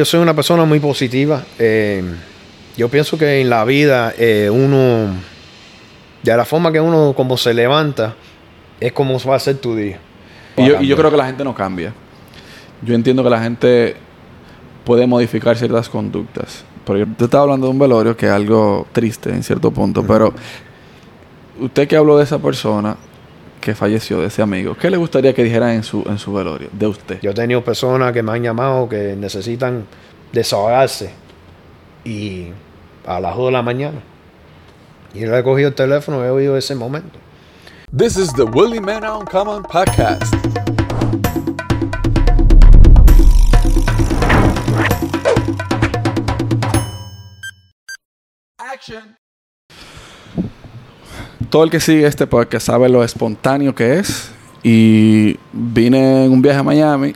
Yo soy una persona muy positiva. Eh, yo pienso que en la vida eh, uno, de la forma que uno como se levanta, es como va a ser tu día. Y yo, y yo creo que la gente no cambia. Yo entiendo que la gente puede modificar ciertas conductas. Pero yo te estaba hablando de un velorio que es algo triste en cierto punto. Pero usted que habló de esa persona que falleció, de ese amigo, ¿qué le gustaría que dijera en su, en su velorio de usted? Yo he tenido personas que me han llamado que necesitan desahogarse y a las 2 de la mañana. Y le he cogido el teléfono y he oído ese momento. This is the Willie Man Uncommon podcast. Action. Todo el que sigue este podcast sabe lo espontáneo que es. Y vine en un viaje a Miami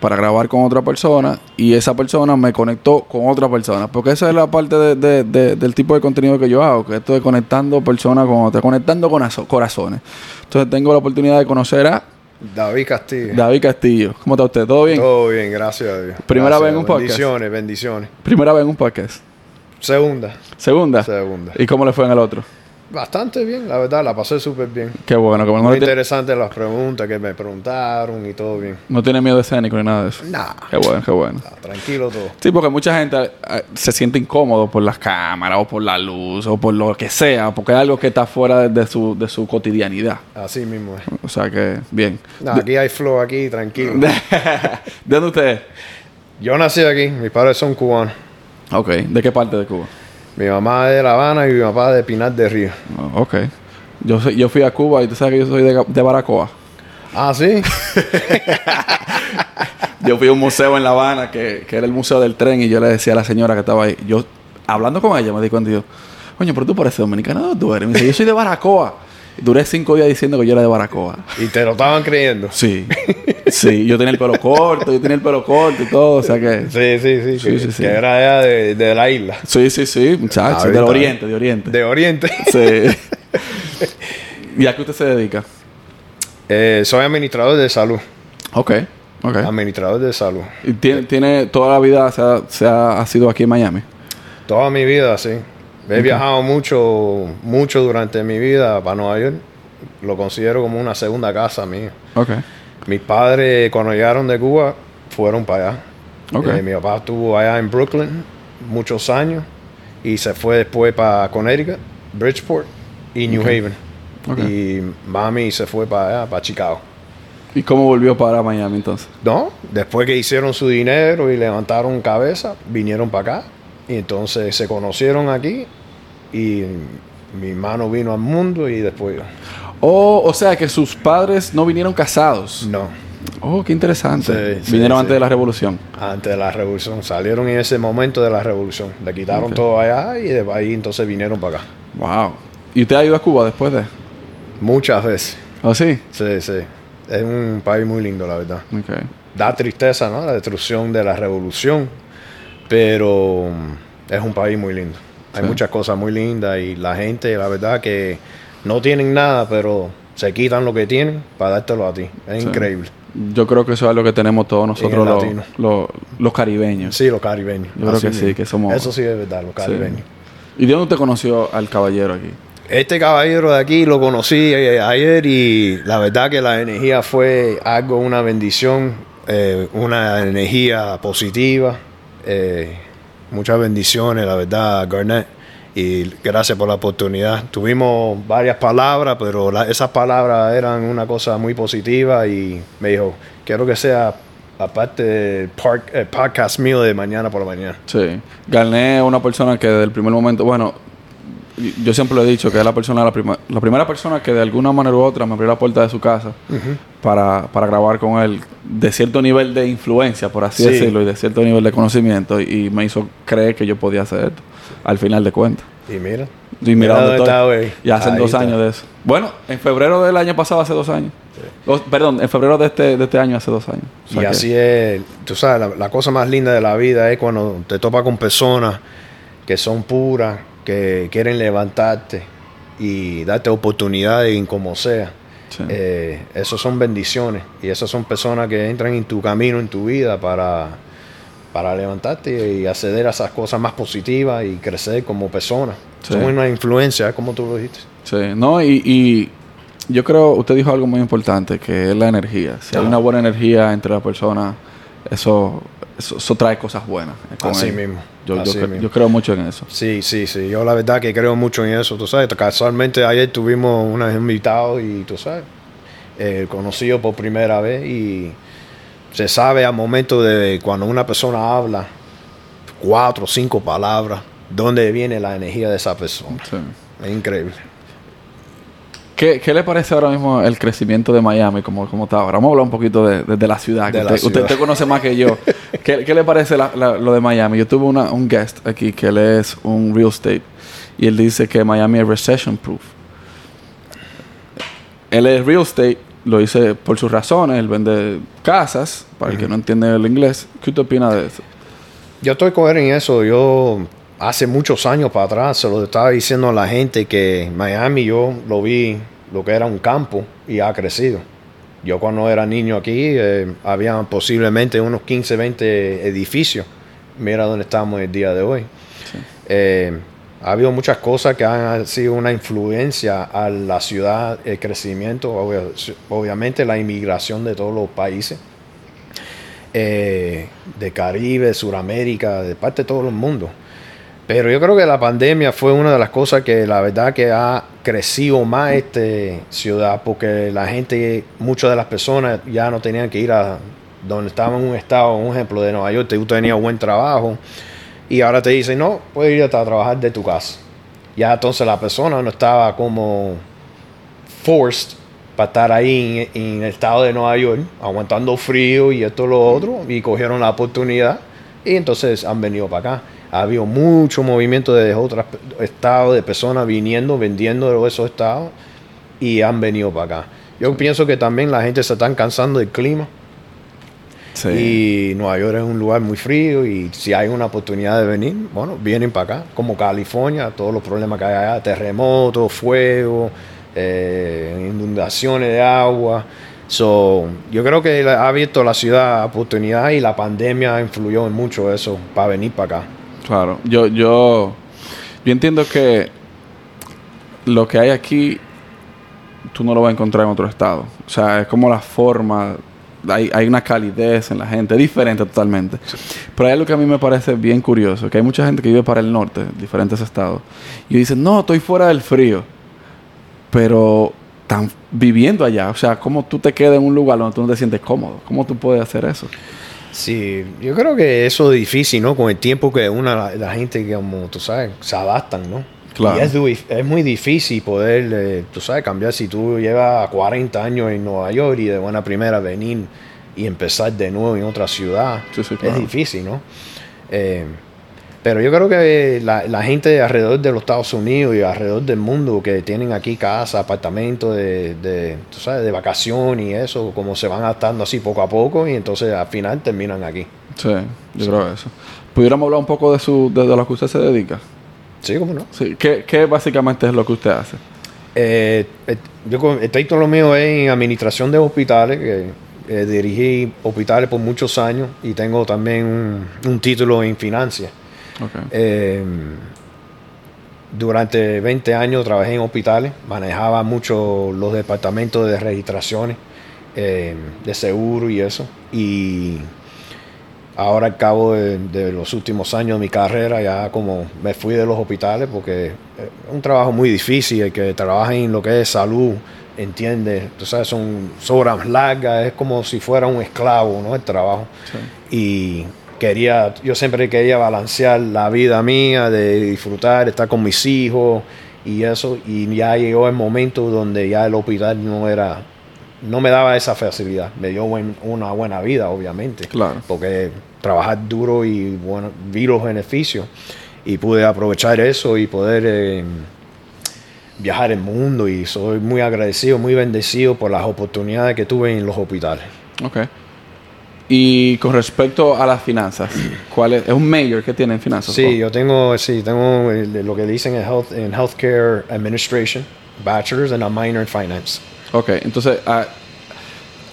para grabar con otra persona y esa persona me conectó con otra persona. Porque esa es la parte de- de- de- del tipo de contenido que yo hago, que esto de conectando personas con otras, conectando con corazones. Entonces tengo la oportunidad de conocer a David Castillo. David Castillo. ¿Cómo está usted? ¿Todo bien? Todo bien, gracias a Dios. Primera Gracias vez en un podcast. Bendiciones, bendiciones. Primera vez en un podcast. Segunda. Segunda. Segunda. ¿Y cómo le fue en el otro? Bastante bien, la verdad, la pasé súper bien. Qué bueno, que no, Muy interesantes las preguntas que me preguntaron y todo bien. no tiene miedo escénico ni nada de eso. Nah, Qué bueno, qué bueno. tranquilo todo. Sí, porque mucha gente eh, se siente incómodo por las cámaras o por la luz o por lo que sea, porque es algo que está fuera de, de su, de su cotidianidad. Así mismo es. O sea que, bien. Nah, aquí hay flow, aquí, tranquilo. ¿De dónde usted es? Yo nací aquí, mis padres son cubanos. Ok, ¿de qué parte de Cuba? Mi mamá es de La Habana y mi papá de Pinar del Río. Oh, ok. Yo, soy- yo fui a Cuba y tú sabes que yo soy de, de Baracoa. Ah, sí. Yo fui a un museo en La Habana que, que era el museo del tren y yo le decía a la señora que estaba ahí, yo hablando con ella me di cuenta y yo, coño, pero tú pareces dominicana, ¿dónde tú eres? Me dice, yo soy de Baracoa. Duré cinco días diciendo que yo era de Baracoa. y te lo estaban creyendo. Sí, sí, yo tenía el pelo corto, yo tenía el pelo corto y todo, o sea que... Sí, sí, sí. Sí, que, sí, sí. que era allá de, de la isla. Sí, sí, sí, muchachos, Ah, del oriente, de oriente. De Oriente. Sí. ¿Y a qué usted se dedica? Eh, soy administrador de salud. Ok, ok. Administrador de salud. ¿Y tiene, tiene toda la vida se ha, se ha, ha sido aquí en Miami? Toda mi vida, sí. He viajado mucho, mucho durante mi vida para Nueva York. Lo considero como una segunda casa mía. Ok, Mis padres, cuando llegaron de Cuba, fueron para allá. ok. Eh, mi papá estuvo allá en Brooklyn muchos años y se fue después para Connecticut, Bridgeport y New Haven. Ok. Y mami se fue para allá, para Chicago. ¿Y cómo volvió para Miami entonces? No, después que hicieron su dinero y levantaron cabeza, vinieron para acá. Y entonces se conocieron aquí y mi hermano vino al mundo y después yo. Oh, o sea que sus padres no vinieron casados. No, Oh, qué interesante. Sí, vinieron sí. antes de la revolución. antes de la revolución. Salieron en ese momento de la revolución. Le quitaron todo allá y de ahí entonces vinieron para acá. Wow. ¿Y usted ha ido a Cuba después de? Muchas veces. ¿Oh, sí? Sí, sí. Es un país muy lindo, la verdad. Da tristeza, ¿no? La destrucción de la revolución. Pero es un país muy lindo. Hay Sí. muchas cosas muy lindas y la gente, la verdad, que no tienen nada, pero se quitan lo que tienen para dártelo a ti. Es Sí. increíble. Yo creo que eso es algo que tenemos todos nosotros los, los, los caribeños. Sí, los caribeños. Yo creo que sí, que somos- Eso sí es verdad, los Sí. caribeños. ¿Y de dónde usted conoció al caballero aquí? Este caballero de aquí lo conocí eh, ayer y la verdad que la energía fue algo, una bendición, eh, una energía positiva. eh, muchas bendiciones, la verdad, Garnett. Y gracias por la oportunidad. Tuvimos varias palabras, pero la- esas palabras eran una cosa muy positiva y me dijo, quiero que sea aparte del el podcast mío de mañana por la mañana. Sí. Garnet es una persona que desde el primer momento, bueno, yo siempre lo he dicho que es la persona, la, prima- la primera persona que de alguna manera u otra me abrió la puerta de su casa para, para grabar con él de cierto nivel de influencia, por así Sí. decirlo, y de cierto nivel de conocimiento, y, y me hizo creer que yo podía hacer esto, al final de cuentas. Y mira, Y mira dónde dónde está. Y hacen Ahí dos está. años de eso. Bueno, en febrero del año pasado, hace dos años. Perdón, en febrero de este, de este año, hace dos años. O sea y que- así es, tú sabes, la, la cosa más linda de la vida es cuando te topas con personas que son puras, que quieren levantarte y darte oportunidades en como sea. Sí. Eh, esas son bendiciones y esas son personas que entran en tu camino, en tu vida para, para levantarte y acceder a esas cosas más positivas y crecer como persona. Sí. Son una influencia, como tú lo dijiste. Sí, no, y, y yo creo, usted dijo algo muy importante, que es la energía. Si hay una buena energía entre las personas, eso, eso, eso trae cosas buenas. con Así mismo, Yo, yo así cre- mismo. yo creo mucho en eso. Sí, sí, sí. Yo la verdad que creo mucho en eso. Tú sabes, casualmente ayer tuvimos unos invitados y tú sabes, eh, conocido por primera vez y se sabe al momento de cuando una persona habla cuatro o cinco palabras, dónde viene la energía de esa persona. Sí. Es increíble. ¿Qué, qué le parece ahora mismo el crecimiento de Miami como, como está ahora? Vamos a hablar un poquito de, de- de la ciudad. De la usted, ciudad. usted conoce más que yo. ¿Qué, qué le parece la- la- lo de Miami? Yo tuve una- un guest aquí que él es un real estate y él dice que Miami es recession proof. Él es real estate, lo dice por sus razones, él vende casas, para el que no entiende el inglés. ¿Qué usted opina de eso? Yo estoy con él en eso. Yo hace muchos años para atrás se lo estaba diciendo a la gente que Miami yo lo vi lo que era un campo y ha crecido. Yo cuando era niño aquí eh, había posiblemente unos 15, 20 edificios. Mira dónde estamos el día de hoy. Eh, ha habido muchas cosas que han sido una influencia a la ciudad, el crecimiento, obvia- obviamente la inmigración de todos los países eh, de Caribe, Suramérica, de parte de todo el mundo. Pero yo creo que la pandemia fue una de las cosas que la verdad que ha crecido más esta ciudad, porque la gente, muchas de las personas ya no tenían que ir a donde estaba en un estado, un ejemplo de Nueva York, tú tenías buen trabajo y ahora te dicen, no, puedes ir a trabajar de tu casa. Ya entonces la persona no estaba como forced para estar ahí en, en el estado de Nueva York, aguantando frío y esto lo otro, y cogieron la oportunidad y entonces han venido para acá. Ha habido mucho movimiento de otros estados, de personas viniendo, vendiendo de esos estados y han venido para acá. Yo pienso que también la gente se está cansando del clima y Nueva York es un lugar muy frío y si hay una oportunidad de venir, bueno, vienen para acá, como California, todos los problemas que hay allá, terremotos, fuego, eh, inundaciones de agua. So, yo creo que ha abierto la ciudad a oportunidad y la pandemia influyó en mucho eso para venir para acá. Claro, yo, yo, yo entiendo que lo que hay aquí tú no lo vas a encontrar en otro estado. O sea, es como la forma, hay, hay una calidez en la gente, diferente totalmente. Pero hay algo que a mí me parece bien curioso, que hay mucha gente que vive para el norte, diferentes estados, y dicen, no, estoy fuera del frío, pero están viviendo allá. O sea, ¿cómo tú te quedas en un lugar donde tú no te sientes cómodo? ¿Cómo tú puedes hacer eso? Sí, yo creo que eso es difícil, ¿no? Con el tiempo que una, la, la gente, que como tú sabes, se adaptan, ¿no? Claro. Y es, es muy difícil poder, eh, tú sabes, cambiar si tú llevas 40 años en Nueva York y de buena primera venir y empezar de nuevo en otra ciudad. Sí, sí, claro. Es difícil, ¿no? Eh, pero yo creo que la, la gente alrededor de los Estados Unidos y alrededor del mundo que tienen aquí casa, apartamentos de, de, tú sabes, de vacación y eso, como se van adaptando así poco a poco y entonces al final terminan aquí. Sí, yo creo eso. ¿Pudiéramos hablar un poco de, su, de, de lo que usted se dedica? Sí, cómo no. Sí, ¿qué, qué básicamente es lo que usted hace? Eh, eh, yo con- el título mío es en administración de hospitales, que eh, dirigí hospitales por muchos años y tengo también un, un título en finanzas. Okay. Eh, durante 20 años trabajé en hospitales, manejaba mucho los departamentos de registraciones, eh, de seguro y eso. Y ahora al cabo de, de los últimos años de mi carrera ya como me fui de los hospitales porque es un trabajo muy difícil, el que trabaja en lo que es salud, entiende, tú sabes, son horas largas, es como si fuera un esclavo, ¿no? El trabajo Sí. y quería, yo siempre quería balancear la vida mía, de disfrutar, estar con mis hijos y eso, y ya llegó el momento donde ya el hospital no era, no me daba esa facilidad, me dio buen- una buena vida, obviamente, Claro. porque trabajar duro y bueno, vi los beneficios y pude aprovechar eso y poder eh, viajar el mundo y soy muy agradecido, muy bendecido por las oportunidades que tuve en los hospitales. Ok. Y con respecto a las finanzas, ¿cuál es? ¿Es un major que tiene en finanzas? Sí, yo tengo, sí, tengo el- lo que dicen en, health, en Healthcare Administration, Bachelor's and a minor in Finance. Ok, entonces, ah,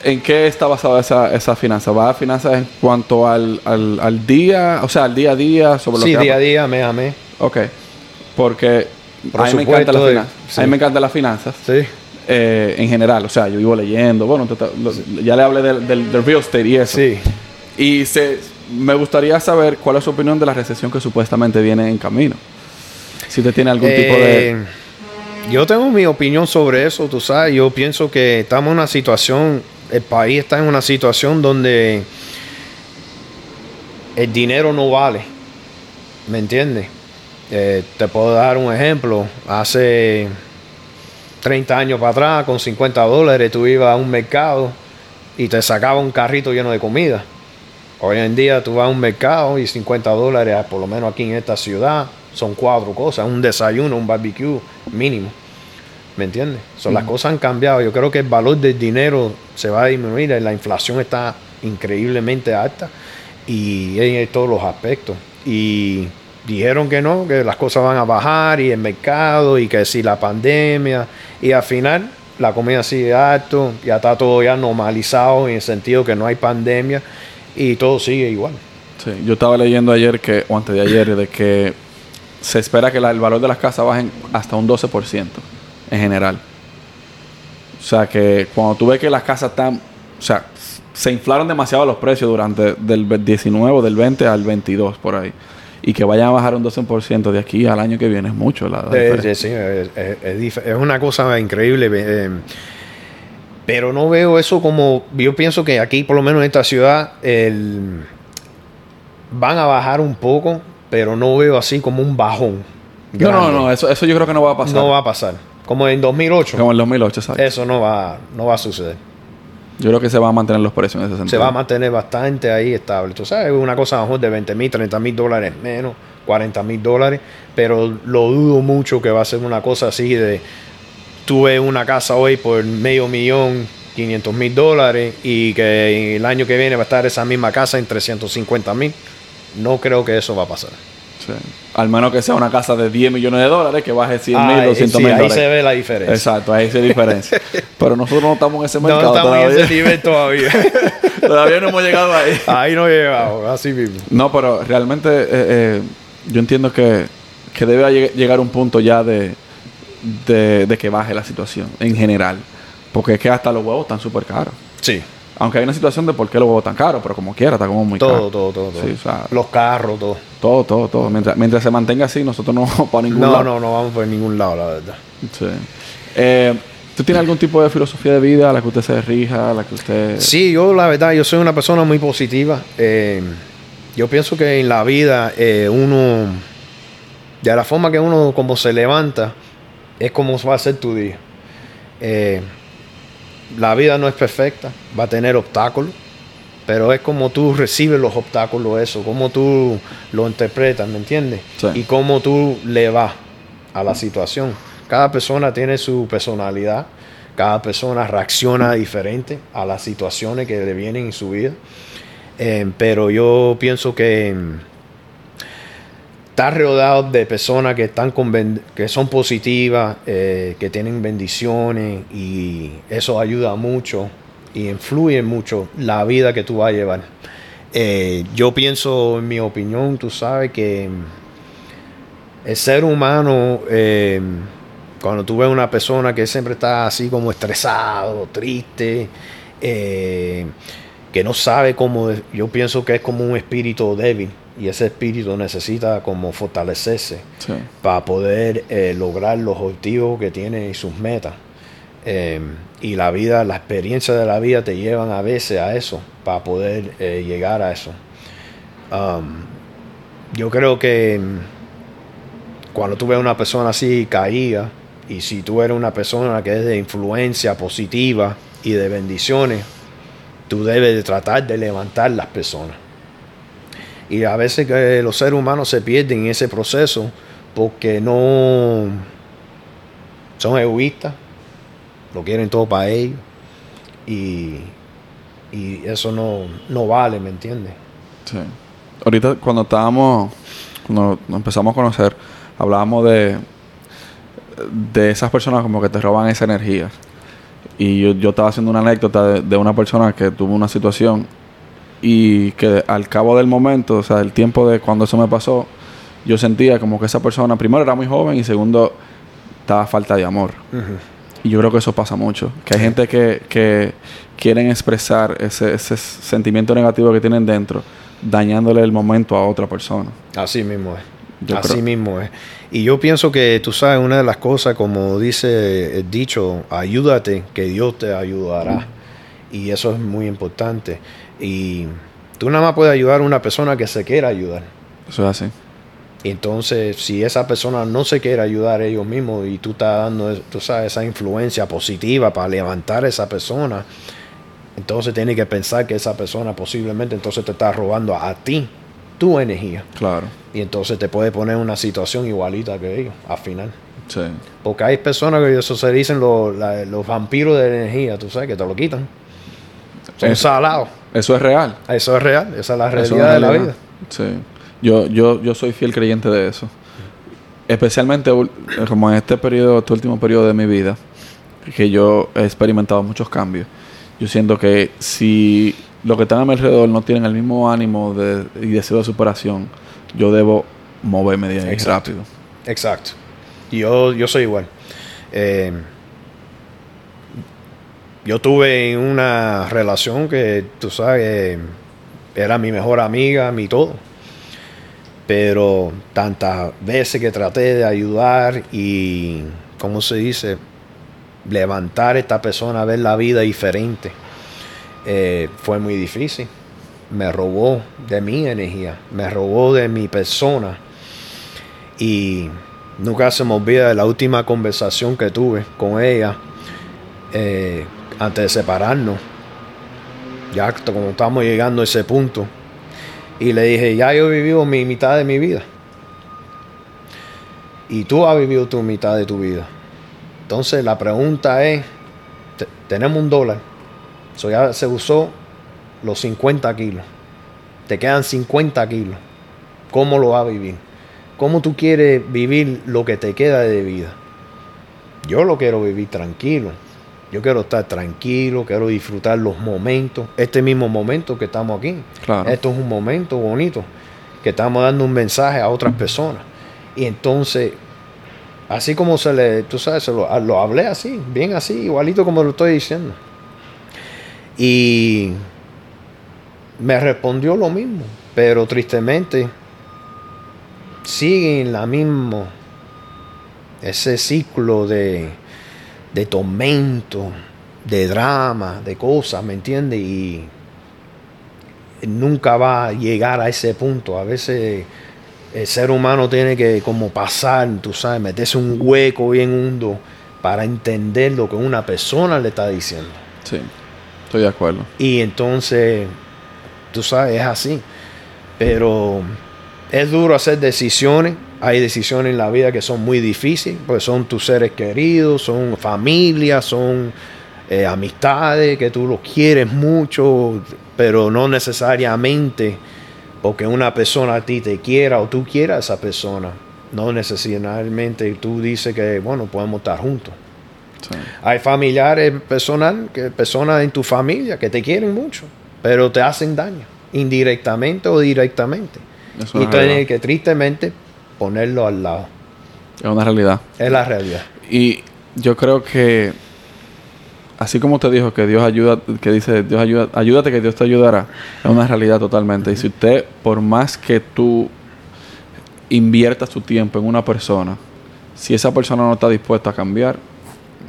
¿En qué está basada esa, esa finanza? ¿Va a finanzas en cuanto al, al, al día, o sea, al día a día, sobre Sí, lo que día a día, mes a mes. Ok. Porque a mí, me Presupuesto encanta la de- finan- sí. a mí me encantan las finanzas. Sí. Eh, en general, o sea, yo vivo leyendo, bueno, ya le hablé del, del, del real estate y eso. Sí. Y se, me gustaría saber cuál es su opinión de la recesión que supuestamente viene en camino. Si usted tiene algún tipo de... Eh, Yo tengo mi opinión sobre eso, tú sabes. Yo pienso que estamos en una situación, el país está en una situación donde el dinero no vale. ¿Me entiendes? Eh, te puedo dar un ejemplo. Hace 30 años para atrás, con 50 dólares, tú ibas a un mercado y te sacaba un carrito lleno de comida. Hoy en día tú vas a un mercado y 50 dólares, por lo menos aquí en esta ciudad, son cuatro cosas, un desayuno, un barbecue mínimo. ¿Me entiendes? So, Las cosas han cambiado. Yo creo que el valor del dinero se va a disminuir. La inflación está increíblemente alta y en todos los aspectos. Y dijeron que no, que las cosas van a bajar y el mercado y que si la pandemia. Y al final la comida sigue alto, ya está todo ya normalizado en el sentido que no hay pandemia y todo sigue igual. Sí, yo estaba leyendo ayer que, o antes de ayer, de que se espera que el valor de las casas bajen hasta un 12% en general. O sea que cuando tú ves que las casas están, o sea, se inflaron demasiado los precios durante del 19 o del 20 al 22 por ahí. Y que vayan a bajar un 12% de aquí al año que viene es mucho. La, la Eh, diferencia. sí, es, una cosa increíble. eh, pero no veo eso como. Yo pienso que aquí, por lo menos en esta ciudad, el, van a bajar un poco, pero no veo así como un bajón. no, no, no, eso, eso yo creo que no va a pasar. No va a pasar. Como en 2008. Como en 2008, ¿sabes? Eso no va, no va a suceder. Yo creo que se van a mantener los precios en ese sentido. Se va a mantener bastante ahí estable. Tú sabes, una cosa a lo mejor de 20 mil, 30 mil dólares menos, 40 mil dólares, pero lo dudo mucho que va a ser una cosa así de tuve una casa hoy por medio millón, 500 mil dólares y que el año que viene va a estar esa misma casa en 350 mil. No creo que eso va a pasar. Sí. Al menos que sea una casa de 10 millones de dólares que baje 100 mil, Ah, 200 sí, mil ahí dólares. se ve la diferencia. Exacto, ahí se diferencia. Pero nosotros no estamos en ese No mercado estamos en todavía. ese nivel todavía. todavía no hemos llegado ahí. ahí no llegamos, así mismo. No, pero realmente eh, eh, yo entiendo que, que debe lleg- llegar un punto ya de, de, de que baje la situación en general. Porque es que hasta los huevos están súper caros. Sí, Aunque hay una situación de por qué los huevos están caros, pero como quiera, está como muy todo, caro. todo, todo. todo. Sí, o sea, Los carros, todo. todo, todo, todo. Mientras, mientras se mantenga así, nosotros no vamos para ningún No, lado. no, no vamos por ningún lado, la verdad. Sí. Eh, ¿Tú tienes algún tipo de filosofía de vida a la que usted se rija, a la que usted... Sí, yo la verdad, yo soy una persona muy positiva. Eh, yo pienso que en la vida eh, uno, de la forma que uno como se levanta, es como va a ser tu día. La vida no es perfecta, va a tener obstáculos, pero es como tú recibes los obstáculos, eso, como tú lo interpretas, ¿me entiendes? Sí. Y cómo tú le vas a la situación. Cada persona tiene su personalidad, cada persona reacciona diferente a las situaciones que le vienen en su vida. Eh, pero yo pienso que estar rodeado de personas que están que son positivas, eh, que tienen bendiciones y eso ayuda mucho y influye mucho la vida que tú vas a llevar. Eh, yo pienso, en mi opinión, tú sabes que el ser humano, eh, cuando tú ves una persona que siempre está así como estresado, triste, que no sabe cómo, yo pienso que es como un espíritu débil y ese espíritu necesita como fortalecerse Sí. para poder eh, lograr los objetivos que tiene y sus metas. Eh, y la vida, la experiencia de la vida te llevan a veces a eso, para poder eh, llegar a eso. Um, yo creo que mm, cuando tú ves una persona así caída, y si tú eres una persona que es de influencia positiva y de bendiciones, tú debes de tratar de levantar las personas. Y a veces que los seres humanos se pierden en ese proceso porque no son egoístas, lo quieren todo para ellos. Y, y eso no, no vale, ¿me entiendes? Sí. Ahorita cuando estábamos, cuando nos empezamos a conocer, hablábamos de, de esas personas como que te roban esa energía. Y yo, yo estaba haciendo una anécdota de, de una persona que tuvo una situación y que al cabo del momento, o sea, el tiempo de cuando eso me pasó, yo sentía como que esa persona, primero era muy joven y segundo, estaba falta de amor. Y yo creo que eso pasa mucho. Que hay gente que, que quieren expresar ese, ese sentimiento negativo que tienen dentro, dañándole el momento a otra persona. Así mismo es. Yo Así creo- mismo es. Y yo pienso que tú sabes, una de las cosas, como dice el dicho, ayúdate, que Dios te ayudará. Y eso es muy importante. Y tú nada más puedes ayudar a una persona que se quiera ayudar. Eso es así. Y entonces, si esa persona no se quiere ayudar ellos mismos y tú estás dando, tú sabes, esa influencia positiva para levantar a esa persona, entonces tienes que pensar que esa persona posiblemente entonces te está robando a ti tu energía. Claro. Y entonces te puede poner en una situación igualita que ellos al final. Sí. Porque hay personas que eso se dicen los, la- los vampiros de energía, tú sabes, que te lo quitan. Son salados. Eso es real. Eso es real, esa es la es realidad de la vida. Sí. Yo, yo, yo soy fiel creyente de eso. Especialmente como en este periodo, este último periodo de mi vida, que yo he experimentado muchos cambios. Yo siento que si los que están a mi alrededor no tienen el mismo ánimo de, y deseo de superación, yo debo moverme de ahí Exacto. rápido. Exacto. Yo, yo soy igual. Eh, yo tuve una relación que, tú sabes, era mi mejor amiga, mi todo. Pero tantas veces que traté de ayudar y, ¿cómo se dice? Levantar a esta persona a ver la vida diferente. Eh, fue muy difícil. Me robó de mi energía, me robó de mi persona. Y nunca se me olvida de la última conversación que tuve con ella eh, antes de separarnos. Ya como estamos llegando a ese punto. Y le dije, ya yo he vivido mi mitad de mi vida. Y tú has vivido tu mitad de tu vida. Entonces la pregunta es, te- tenemos un dólar. So ya se usó los 50 kilos. Te quedan 50 kilos. ¿Cómo lo vas a vivir? ¿Cómo tú quieres vivir lo que te queda de vida? Yo lo quiero vivir tranquilo. Yo quiero estar tranquilo, quiero disfrutar los momentos. Este mismo momento que estamos aquí. Claro. Esto es un momento bonito. Que estamos dando un mensaje a otras personas. Y entonces, así como se le, tú sabes, se lo, lo hablé así, bien así, igualito como lo estoy diciendo. Y me respondió lo mismo, pero tristemente sigue en la misma, ese ciclo de, de tormento, de drama, de cosas, ¿me entiendes? Y nunca va a llegar a ese punto. A veces el ser humano tiene que como pasar, tú sabes, meterse un hueco bien hondo para entender lo que una persona le está diciendo. Sí. Estoy de acuerdo. Y entonces, tú sabes, es así. Pero es duro hacer decisiones. Hay decisiones en la vida que son muy difíciles, pues son tus seres queridos, son familias, son eh, amistades que tú los quieres mucho, pero no necesariamente porque una persona a ti te quiera o tú quieras a esa persona. No necesariamente tú dices que, bueno, podemos estar juntos. Sí. Hay familiares personal, que, personas en tu familia que te quieren mucho, pero te hacen daño, indirectamente o directamente. Eso y tú tienes que tristemente ponerlo al lado. Es una realidad. Es la realidad. Y yo creo que así como te dijo que Dios ayuda, que dice Dios ayuda, ayúdate que Dios te ayudará, es una realidad totalmente. Y si usted, por más que tú inviertas tu tiempo en una persona, si esa persona no está dispuesta a cambiar,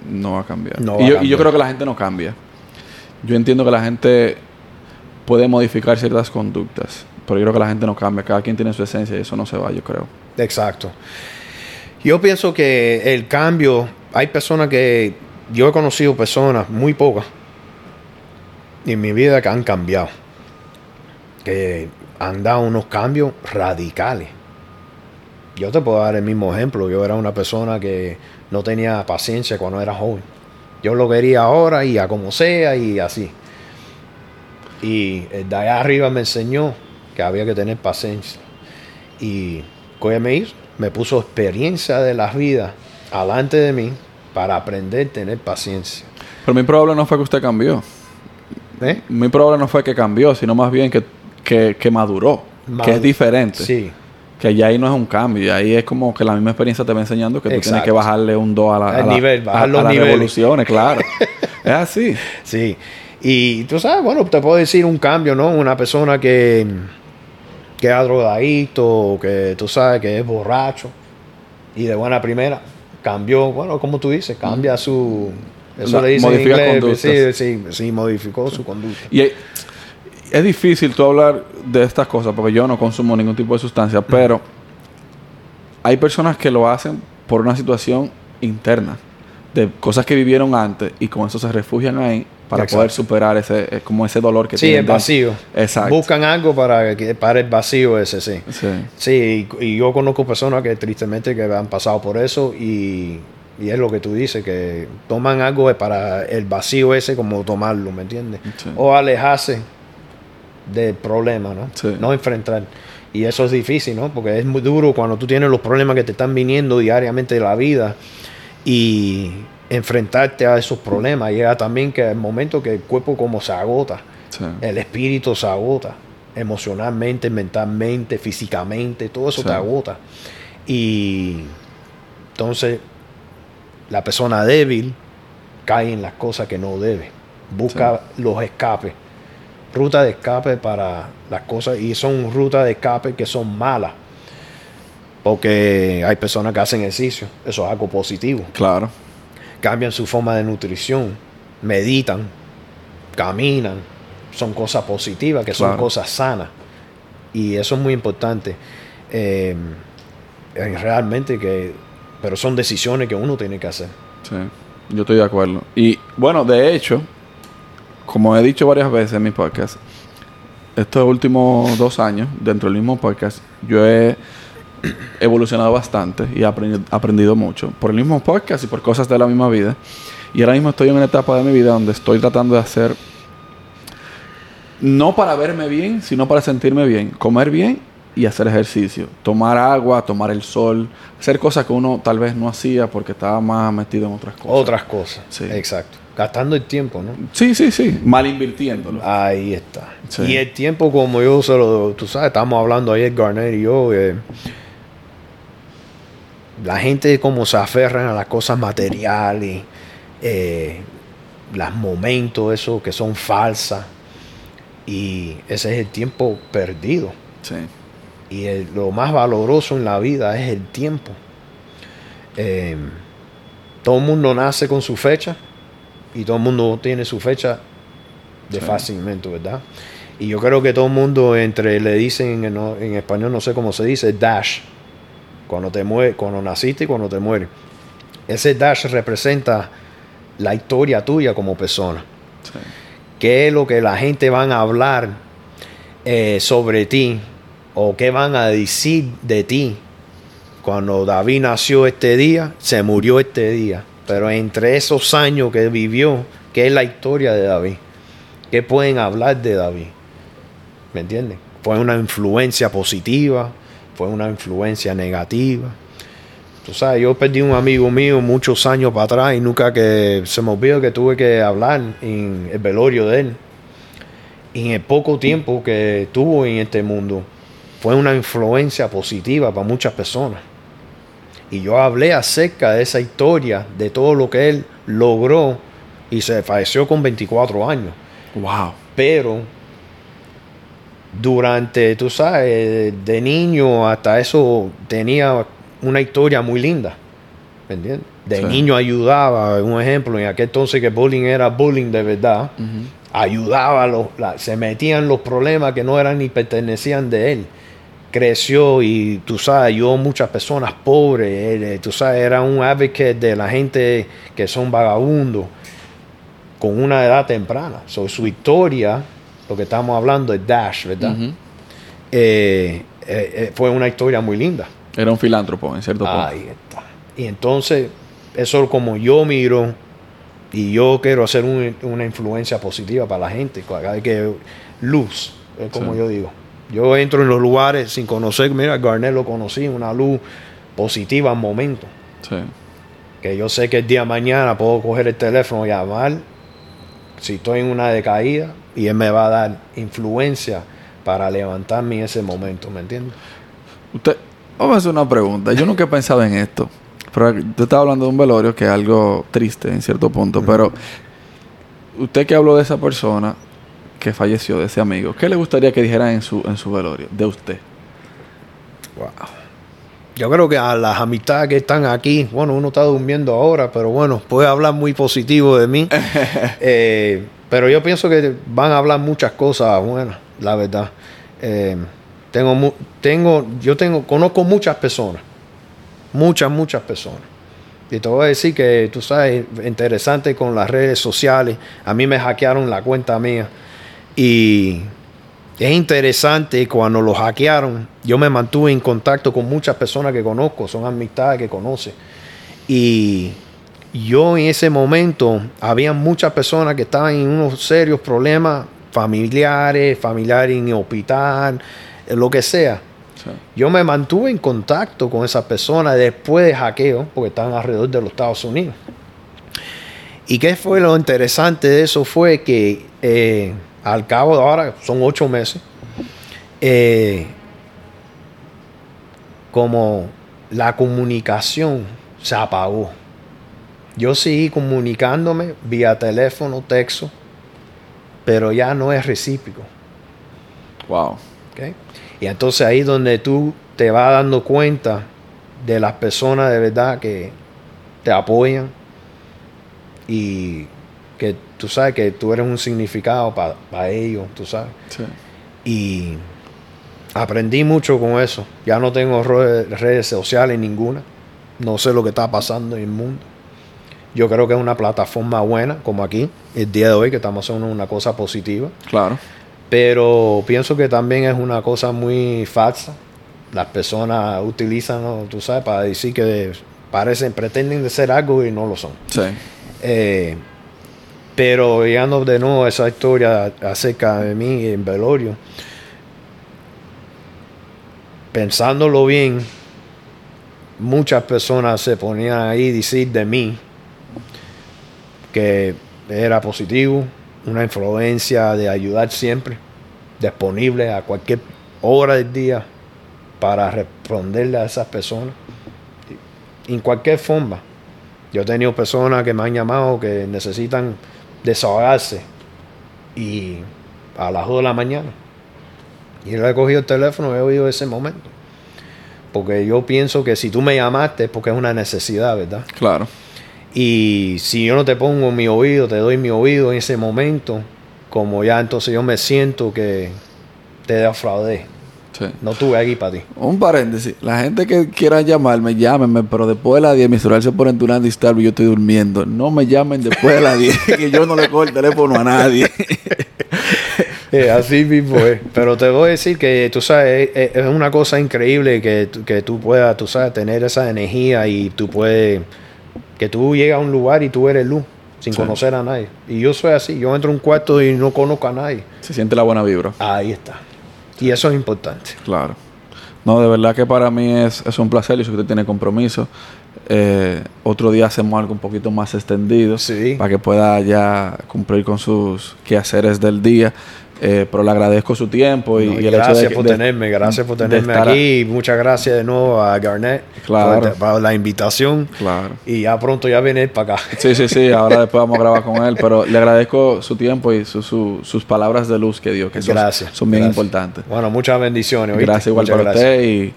no va a cambiar. No y, a yo, y yo creo que la gente no cambia. Yo entiendo que la gente puede modificar ciertas conductas, pero yo creo que la gente no cambia. Cada quien tiene su esencia y eso no se va, yo creo. Exacto. Yo pienso que el cambio, hay personas que, yo he conocido personas, muy pocas, en mi vida que han cambiado, que han dado unos cambios radicales. Yo te puedo dar el mismo ejemplo. Yo era una persona que no tenía paciencia cuando era joven. Yo lo quería ahora y a como sea y así. Y el de allá arriba me enseñó que había que tener paciencia. Y ¿qué me hizo? Me puso experiencia de la vida alante de mí para aprender a tener paciencia. Pero mi problema no fue que usted cambió. ¿Eh? Mi problema no fue que cambió, sino más bien que, que, que maduró. Madu- que es diferente. Sí, Que ya ahí no es un cambio. y ahí es como que la misma experiencia te va enseñando que tú tienes Exacto. que bajarle un 2 a la, a la- nivel, a- a las revoluciones, claro. es así. sí. Y tú sabes, bueno, te puedo decir un cambio, ¿no? Una persona que, que es drogadito, que tú sabes que es borracho y de buena primera cambió, bueno, como tú dices, cambia su... Eso La- le dicen en modifica inglés, conductas. sí, sí, sí, modificó su conducta. Y es- difícil tú hablar de estas cosas porque yo no consumo ningún tipo de sustancia, pero hay personas que lo hacen por una situación interna, de cosas que vivieron antes y con eso se refugian ahí para Exacto. poder superar ese eh, como ese dolor que Sí, tienen el dentro. vacío. Exacto. Buscan algo para, que, para el vacío ese, sí. Sí. Sí, y, y yo conozco personas que tristemente que han pasado por eso y, y es lo que tú dices, que toman algo para el vacío ese como tomarlo, ¿me entiendes? Sí. O alejarse del problema, ¿no? Sí. No enfrentar. Y eso es difícil, ¿no? Porque es muy duro cuando tú tienes los problemas que te están viniendo diariamente de la vida y enfrentarte a esos problemas. Llega también que el momento que el cuerpo como se agota. Sí. El espíritu se agota. Emocionalmente, mentalmente, físicamente, todo eso Sí. te agota. Y entonces la persona débil cae en las cosas que no debe. Busca los escapes. Ruta de escape para las cosas. Y son rutas de escape que son malas. Porque hay personas que hacen ejercicio. Eso es algo positivo Claro. cambian su forma de nutrición, meditan, caminan, son cosas positivas, que son cosas sanas. Y eso es muy importante. Eh, realmente que, pero son decisiones que uno tiene que hacer. Sí, yo estoy de acuerdo. Y bueno, de hecho, como he dicho varias veces en mi podcast, estos últimos dos años, dentro del mismo podcast, yo he evolucionado bastante y he aprendi- aprendido mucho por el mismo podcast y por cosas de la misma vida. Y ahora mismo estoy en una etapa de mi vida donde estoy tratando de hacer, no para verme bien, sino para sentirme bien, comer bien y hacer ejercicio, tomar agua, tomar el sol, hacer cosas que uno tal vez no hacía porque estaba más metido en otras cosas. Otras cosas. Sí. Exacto. Gastando el tiempo, ¿no? Sí, sí, sí, mal invirtiéndolo. Ahí está. Sí. Y el tiempo, como yo se lo, tú sabes, estamos hablando ayer, Garnett y yo, eh, la gente como se aferran a las cosas materiales, eh, los momentos, esos que son falsas, y ese es el tiempo perdido. Sí, Y el- lo más valoroso en la vida es el tiempo. Eh, todo el mundo nace con su fecha y todo el mundo tiene su fecha de Sí. fallecimiento, ¿verdad? Y yo creo que todo el mundo entre le dicen en, en español, no sé cómo se dice, dash, cuando te muere, cuando naciste y cuando te mueres. Ese dash representa la historia tuya como persona sí, qué es lo que la gente van a hablar eh, sobre ti o qué van a decir de ti. Cuando David nació este día, se murió este día. Pero entre esos años que vivió, ¿qué es la historia de David? ¿Qué pueden hablar de David? ¿Me entiendes? Fue una influencia positiva, fue una influencia negativa. Tú sabes, yo perdí un amigo mío muchos años para atrás y nunca que se me olvidó que tuve que hablar en el velorio de él. Y en el poco tiempo que tuvo en este mundo, fue una influencia positiva para muchas personas. Y yo hablé acerca de esa historia, de todo lo que él logró y se falleció con 24 años. Wow. Pero durante, tú sabes, de niño hasta eso tenía una historia muy linda. ¿Me entiendes? De Sí. niño ayudaba, un ejemplo, en aquel entonces que bullying era bullying de verdad, ayudaba, a los, la- se metía en los problemas que no eran ni pertenecían de él. Creció y tú sabes, a muchas personas pobres, eh, tú sabes, era un advocate de la gente que son vagabundos con una edad temprana. So, su historia, lo que estamos hablando es Dash, ¿verdad? Eh, eh, eh, fue una historia muy linda. Era un filántropo, en cierto punto. Ahí está. Y entonces, eso como yo miro y yo quiero hacer un- una influencia positiva para la gente. Cada vez que luz, es como Sí. yo digo. Yo entro en los lugares sin conocer, mira, Garnett lo conocí, una luz positiva al momento. Sí. Que yo sé que el día de mañana puedo coger el teléfono, llamar si estoy en una decaída y Él me va a dar influencia para levantarme en ese momento, ¿me entiendes? Usted, vamos a hacer una pregunta. Yo nunca he pensado en esto. Pero usted estaba hablando de un velorio que es algo triste en cierto punto. Pero usted que habló de esa persona que falleció, de ese amigo, ¿qué le gustaría que dijera en su, en su velorio de usted? Wow. Yo creo que a las amistades que están aquí, bueno, uno está durmiendo ahora, pero bueno, puede hablar muy positivo de mí. Eh, pero yo pienso que van a hablar muchas cosas buenas, la verdad. Eh, tengo, tengo, yo tengo, conozco muchas personas, muchas, muchas personas. Y te voy a decir que, tú sabes, interesante con las redes sociales. A mí me hackearon la cuenta mía. Y es interesante cuando lo hackearon. Yo me mantuve en contacto con muchas personas que conozco, son amistades que conoce. Y yo en ese momento, había muchas personas que estaban en unos serios problemas familiares, familiares en el hospital, eh, lo que sea. Sí. Yo me mantuve en contacto con esas personas después de hackeo, porque estaban alrededor de los Estados Unidos. ¿Y qué fue lo interesante de eso? Fue que eh, al cabo de ahora, son ocho meses, eh, como la comunicación se apagó. Yo seguí comunicándome vía teléfono, texto, pero ya no es recíproco. Wow. ¿ok? Y entonces ahí donde tú te vas dando cuenta de las personas de verdad que te apoyan y que tú sabes que tú eres un significado para ellos, tú sabes. Sí. Y aprendí mucho con eso. Ya no tengo re- redes sociales ninguna. No sé lo que está pasando en el mundo. Yo creo que es una plataforma buena, como aquí, el día de hoy, que estamos haciendo una cosa positiva. Claro. Pero pienso que también es una cosa muy falsa. Las personas utilizan, ¿no? tú sabes, para decir que parecen, pretenden de ser algo y no lo son. Sí. Eh, pero llegando de nuevo a esa historia acerca de mí en velorio, pensándolo bien, muchas personas se ponían ahí a decir de mí que era positivo, una influencia de ayudar siempre, disponible a cualquier hora del día para responderle a esas personas, en cualquier forma. Yo he tenido personas que me han llamado que necesitan desahogarse y a las 2 de la mañana. Y yo le he cogido el teléfono y he oído ese momento. Porque yo pienso que si tú me llamaste es porque es una necesidad, ¿verdad? Claro. Y si yo no te pongo mi oído, te doy mi oído en ese momento, como ya entonces yo me siento que te defraudé. Sí. No estuve aquí para ti. Un paréntesis. La gente que quiera llamarme, llámenme, pero después de las 10 mi celular se pone en Durán Disturb y yo estoy durmiendo. No me llamen después de las 10, que yo no le cojo el teléfono a nadie. Eh, así mismo es. Pero te voy a decir que tú sabes, es, es una cosa increíble que, que tú puedas, tú sabes, tener esa energía y tú puedes, que tú llegas a un lugar y tú eres luz, sin Sí. conocer a nadie. Y yo soy así, yo entro a un cuarto y no conozco a nadie. Se siente la buena vibra. Ahí está. Y eso es importante. Claro. No, de verdad que para mí es, es un placer. Sé que usted tiene compromiso. Eh, otro día hacemos algo un poquito más extendido. Sí. Para que pueda ya cumplir con sus quehaceres del día. Eh, pero le agradezco su tiempo y, No, y el gracias hecho de por de- tenerme, gracias por tenerme a- aquí. Muchas gracias de nuevo a Garnett Claro. por, por la invitación. Claro. Y ya pronto ya viene él para acá. Sí, sí, sí. Ahora después vamos a grabar con él. Pero le agradezco su tiempo y su- su- sus palabras de luz que dio, que Gracias. son bien gracias. importantes. Bueno, muchas bendiciones. ¿oíste? Gracias igual Muchas para gracias. usted y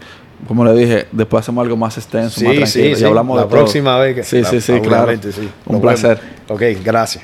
como le dije, después hacemos algo más extenso, Sí, más tranquilo sí, y sí. hablamos la de todo. próxima vez que Sí, la- sí, sí, claro. sí. Un Nos placer. vemos. Ok, gracias.